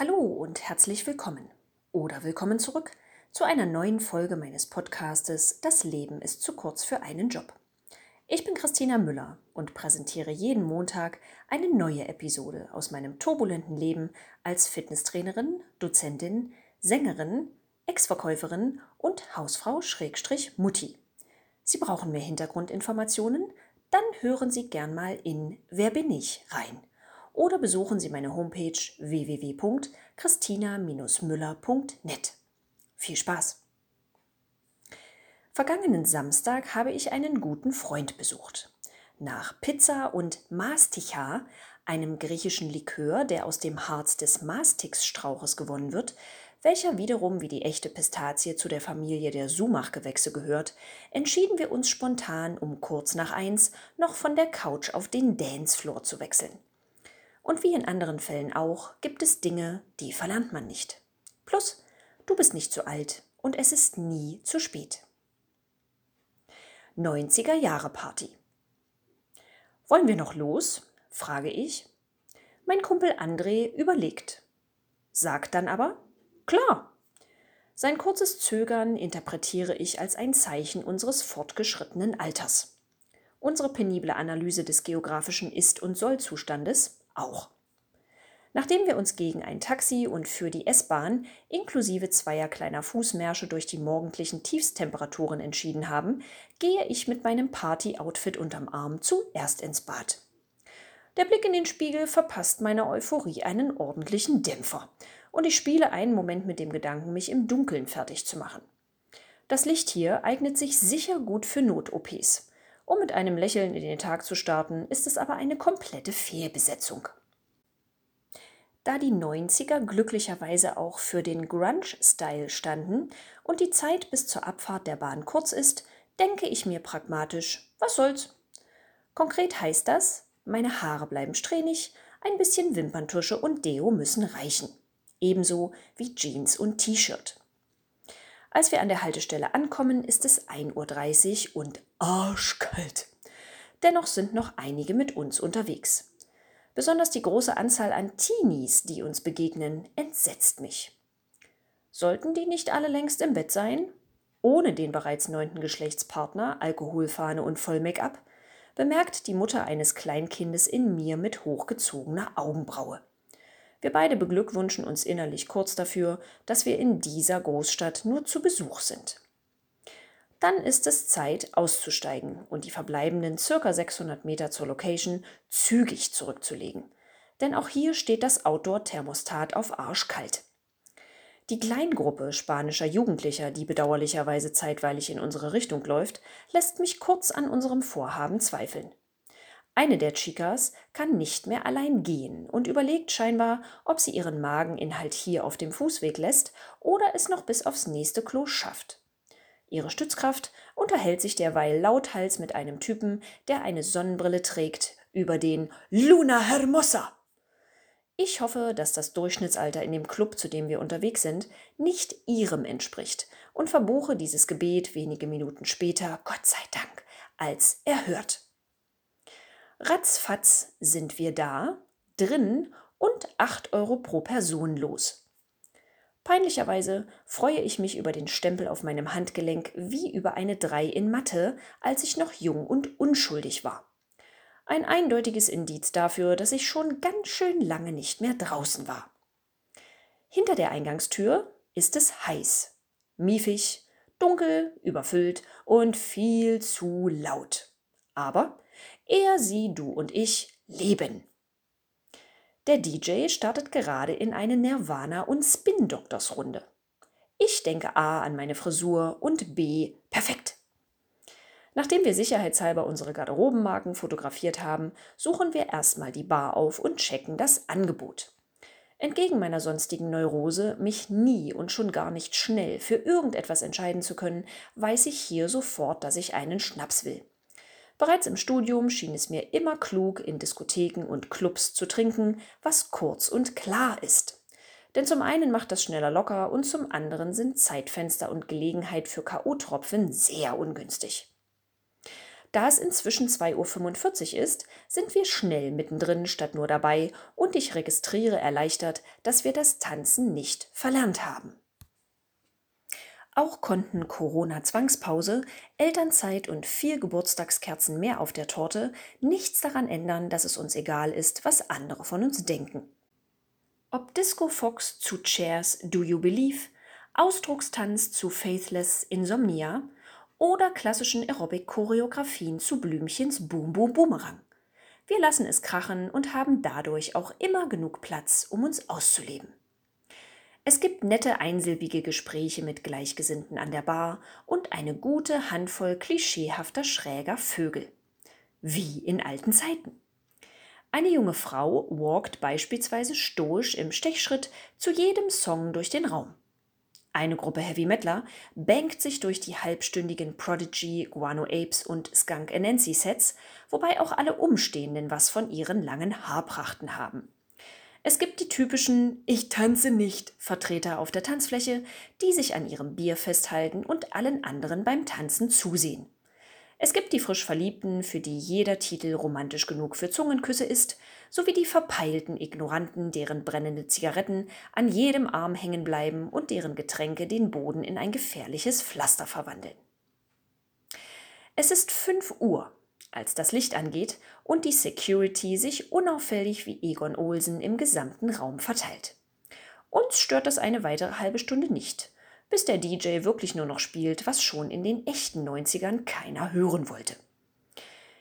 Hallo und herzlich willkommen oder willkommen zurück zu einer neuen Folge meines Podcastes Das Leben ist zu kurz für einen Job. Ich bin Christina Müller und präsentiere jeden Montag eine neue Episode aus meinem turbulenten Leben als Fitnesstrainerin, Dozentin, Sängerin, Ex-Verkäuferin und Hausfrau Schrägstrich Mutti. Sie brauchen mehr Hintergrundinformationen? Dann hören Sie gern mal in Wer bin ich rein oder besuchen Sie meine Homepage www.christina-müller.net. Viel Spaß! Vergangenen Samstag habe ich einen guten Freund besucht. Nach Pizza und Masticha, einem griechischen Likör, der aus dem Harz des Mastixstrauches gewonnen wird, welcher wiederum wie die echte Pistazie zu der Familie der Sumach-Gewächse gehört, entschieden wir uns spontan um kurz nach eins noch von der Couch auf den Dancefloor zu wechseln. Und wie in anderen Fällen auch, gibt es Dinge, die verlernt man nicht. Plus, du bist nicht zu alt und es ist nie zu spät. 90er Jahre Party. Wollen wir noch los? frage ich. Mein Kumpel André überlegt, sagt dann aber, klar. Sein kurzes Zögern interpretiere ich als ein Zeichen unseres fortgeschrittenen Alters. Unsere penible Analyse des geografischen Ist- und Soll-Zustandes auch. Nachdem wir uns gegen ein Taxi und für die S-Bahn inklusive zweier kleiner Fußmärsche durch die morgendlichen Tiefstemperaturen entschieden haben, gehe ich mit meinem Party-Outfit unterm Arm zuerst ins Bad. Der Blick in den Spiegel verpasst meiner Euphorie einen ordentlichen Dämpfer und ich spiele einen Moment mit dem Gedanken, mich im Dunkeln fertig zu machen. Das Licht hier eignet sich sicher gut für Not-OPs. Um mit einem Lächeln in den Tag zu starten, ist es aber eine komplette Fehlbesetzung. Da die 90er glücklicherweise auch für den Grunge-Style standen und die Zeit bis zur Abfahrt der Bahn kurz ist, denke ich mir pragmatisch, was soll's. Konkret heißt das, meine Haare bleiben strähnig, ein bisschen Wimperntusche und Deo müssen reichen. Ebenso wie Jeans und T-Shirt. Als wir an der Haltestelle ankommen, ist es 1.30 Uhr und arschkalt. Dennoch sind noch einige mit uns unterwegs. Besonders die große Anzahl an Teenies, die uns begegnen, entsetzt mich. Sollten die nicht alle längst im Bett sein? Ohne den bereits neunten Geschlechtspartner, Alkoholfahne und Voll-Make-up? bemerkt die Mutter eines Kleinkindes in mir mit hochgezogener Augenbraue. Wir beide beglückwünschen uns innerlich kurz dafür, dass wir in dieser Großstadt nur zu Besuch sind. Dann ist es Zeit auszusteigen und die verbleibenden circa 600 Meter zur Location zügig zurückzulegen. Denn auch hier steht das Outdoor-Thermostat auf arschkalt. Die Kleingruppe spanischer Jugendlicher, die bedauerlicherweise zeitweilig in unsere Richtung läuft, lässt mich kurz an unserem Vorhaben zweifeln. Eine der Chicas kann nicht mehr allein gehen und überlegt scheinbar, ob sie ihren Mageninhalt hier auf dem Fußweg lässt oder es noch bis aufs nächste Klo schafft. Ihre Stützkraft unterhält sich derweil lauthals mit einem Typen, der eine Sonnenbrille trägt, über den Luna Hermosa. Ich hoffe, dass das Durchschnittsalter in dem Club, zu dem wir unterwegs sind, nicht ihrem entspricht und verbuche dieses Gebet wenige Minuten später, Gott sei Dank, als erhört. Ratzfatz sind wir da, drin und 8 Euro pro Person los. Peinlicherweise freue ich mich über den Stempel auf meinem Handgelenk wie über eine 3 in Mathe, als ich noch jung und unschuldig war. Ein eindeutiges Indiz dafür, dass ich schon ganz schön lange nicht mehr draußen war. Hinter der Eingangstür ist es heiß, miefig, dunkel, überfüllt und viel zu laut. Aber er, sie, du und ich leben. Der DJ startet gerade in eine Nirvana- und Spin-Doctors-Runde. Ich denke A an meine Frisur und B perfekt. Nachdem wir sicherheitshalber unsere Garderobenmarken fotografiert haben, suchen wir erstmal die Bar auf und checken das Angebot. Entgegen meiner sonstigen Neurose, mich nie und schon gar nicht schnell für irgendetwas entscheiden zu können, weiß ich hier sofort, dass ich einen Schnaps will. Bereits im Studium schien es mir immer klug, in Diskotheken und Clubs zu trinken, was kurz und klar ist. Denn zum einen macht das schneller locker und zum anderen sind Zeitfenster und Gelegenheit für K.O.-Tropfen sehr ungünstig. Da es inzwischen 2.45 Uhr ist, sind wir schnell mittendrin statt nur dabei und ich registriere erleichtert, dass wir das Tanzen nicht verlernt haben. Auch konnten Corona-Zwangspause, Elternzeit und vier Geburtstagskerzen mehr auf der Torte nichts daran ändern, dass es uns egal ist, was andere von uns denken. Ob Disco Fox zu Chairs Do You Believe, Ausdruckstanz zu Faithless Insomnia oder klassischen Aerobic-Choreografien zu Blümchens Boom Boom Boomerang. Wir lassen es krachen und haben dadurch auch immer genug Platz, um uns auszuleben. Es gibt nette einsilbige Gespräche mit Gleichgesinnten an der Bar und eine gute Handvoll klischeehafter schräger Vögel. Wie in alten Zeiten. Eine junge Frau walkt beispielsweise stoisch im Stechschritt zu jedem Song durch den Raum. Eine Gruppe Heavy Metaler bangt sich durch die halbstündigen Prodigy, Guano Apes und Skunk Anansi Sets, wobei auch alle Umstehenden was von ihren langen Haarprachten haben. Es gibt die typischen Ich tanze nicht Vertreter auf der Tanzfläche, die sich an ihrem Bier festhalten und allen anderen beim Tanzen zusehen. Es gibt die frisch Verliebten, für die jeder Titel romantisch genug für Zungenküsse ist, sowie die verpeilten Ignoranten, deren brennende Zigaretten an jedem Arm hängen bleiben und deren Getränke den Boden in ein gefährliches Pflaster verwandeln. Es ist 5 Uhr als das Licht angeht und die Security sich unauffällig wie Egon Olsen im gesamten Raum verteilt. Uns stört das eine weitere halbe Stunde nicht, bis der DJ wirklich nur noch spielt, was schon in den echten 90ern keiner hören wollte.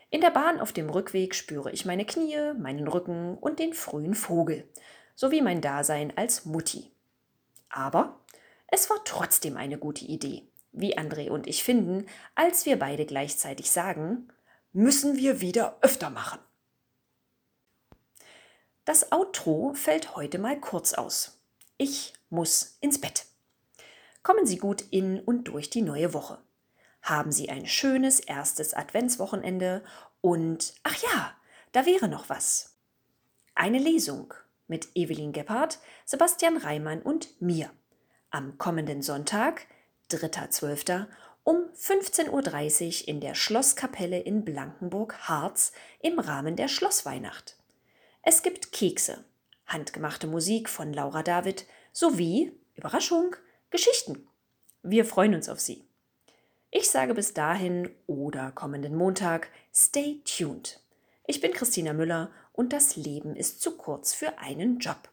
In der Bahn auf dem Rückweg spüre ich meine Knie, meinen Rücken und den frühen Vogel, sowie mein Dasein als Mutti. Aber es war trotzdem eine gute Idee, wie André und ich finden, als wir beide gleichzeitig sagen, müssen wir wieder öfter machen. Das Outro fällt heute mal kurz aus. Ich muss ins Bett. Kommen Sie gut in und durch die neue Woche. Haben Sie ein schönes erstes Adventswochenende und, ach ja, da wäre noch was. Eine Lesung mit Evelyn Gebhardt, Sebastian Reimann und mir. Am kommenden Sonntag, 3.12 um 15.30 Uhr in der Schlosskapelle in Blankenburg-Harz im Rahmen der Schlossweihnacht. Es gibt Kekse, handgemachte Musik von Laura David sowie, Überraschung, Geschichten. Wir freuen uns auf Sie. Ich sage bis dahin oder kommenden Montag, stay tuned. Ich bin Christina Müller und das Leben ist zu kurz für einen Job.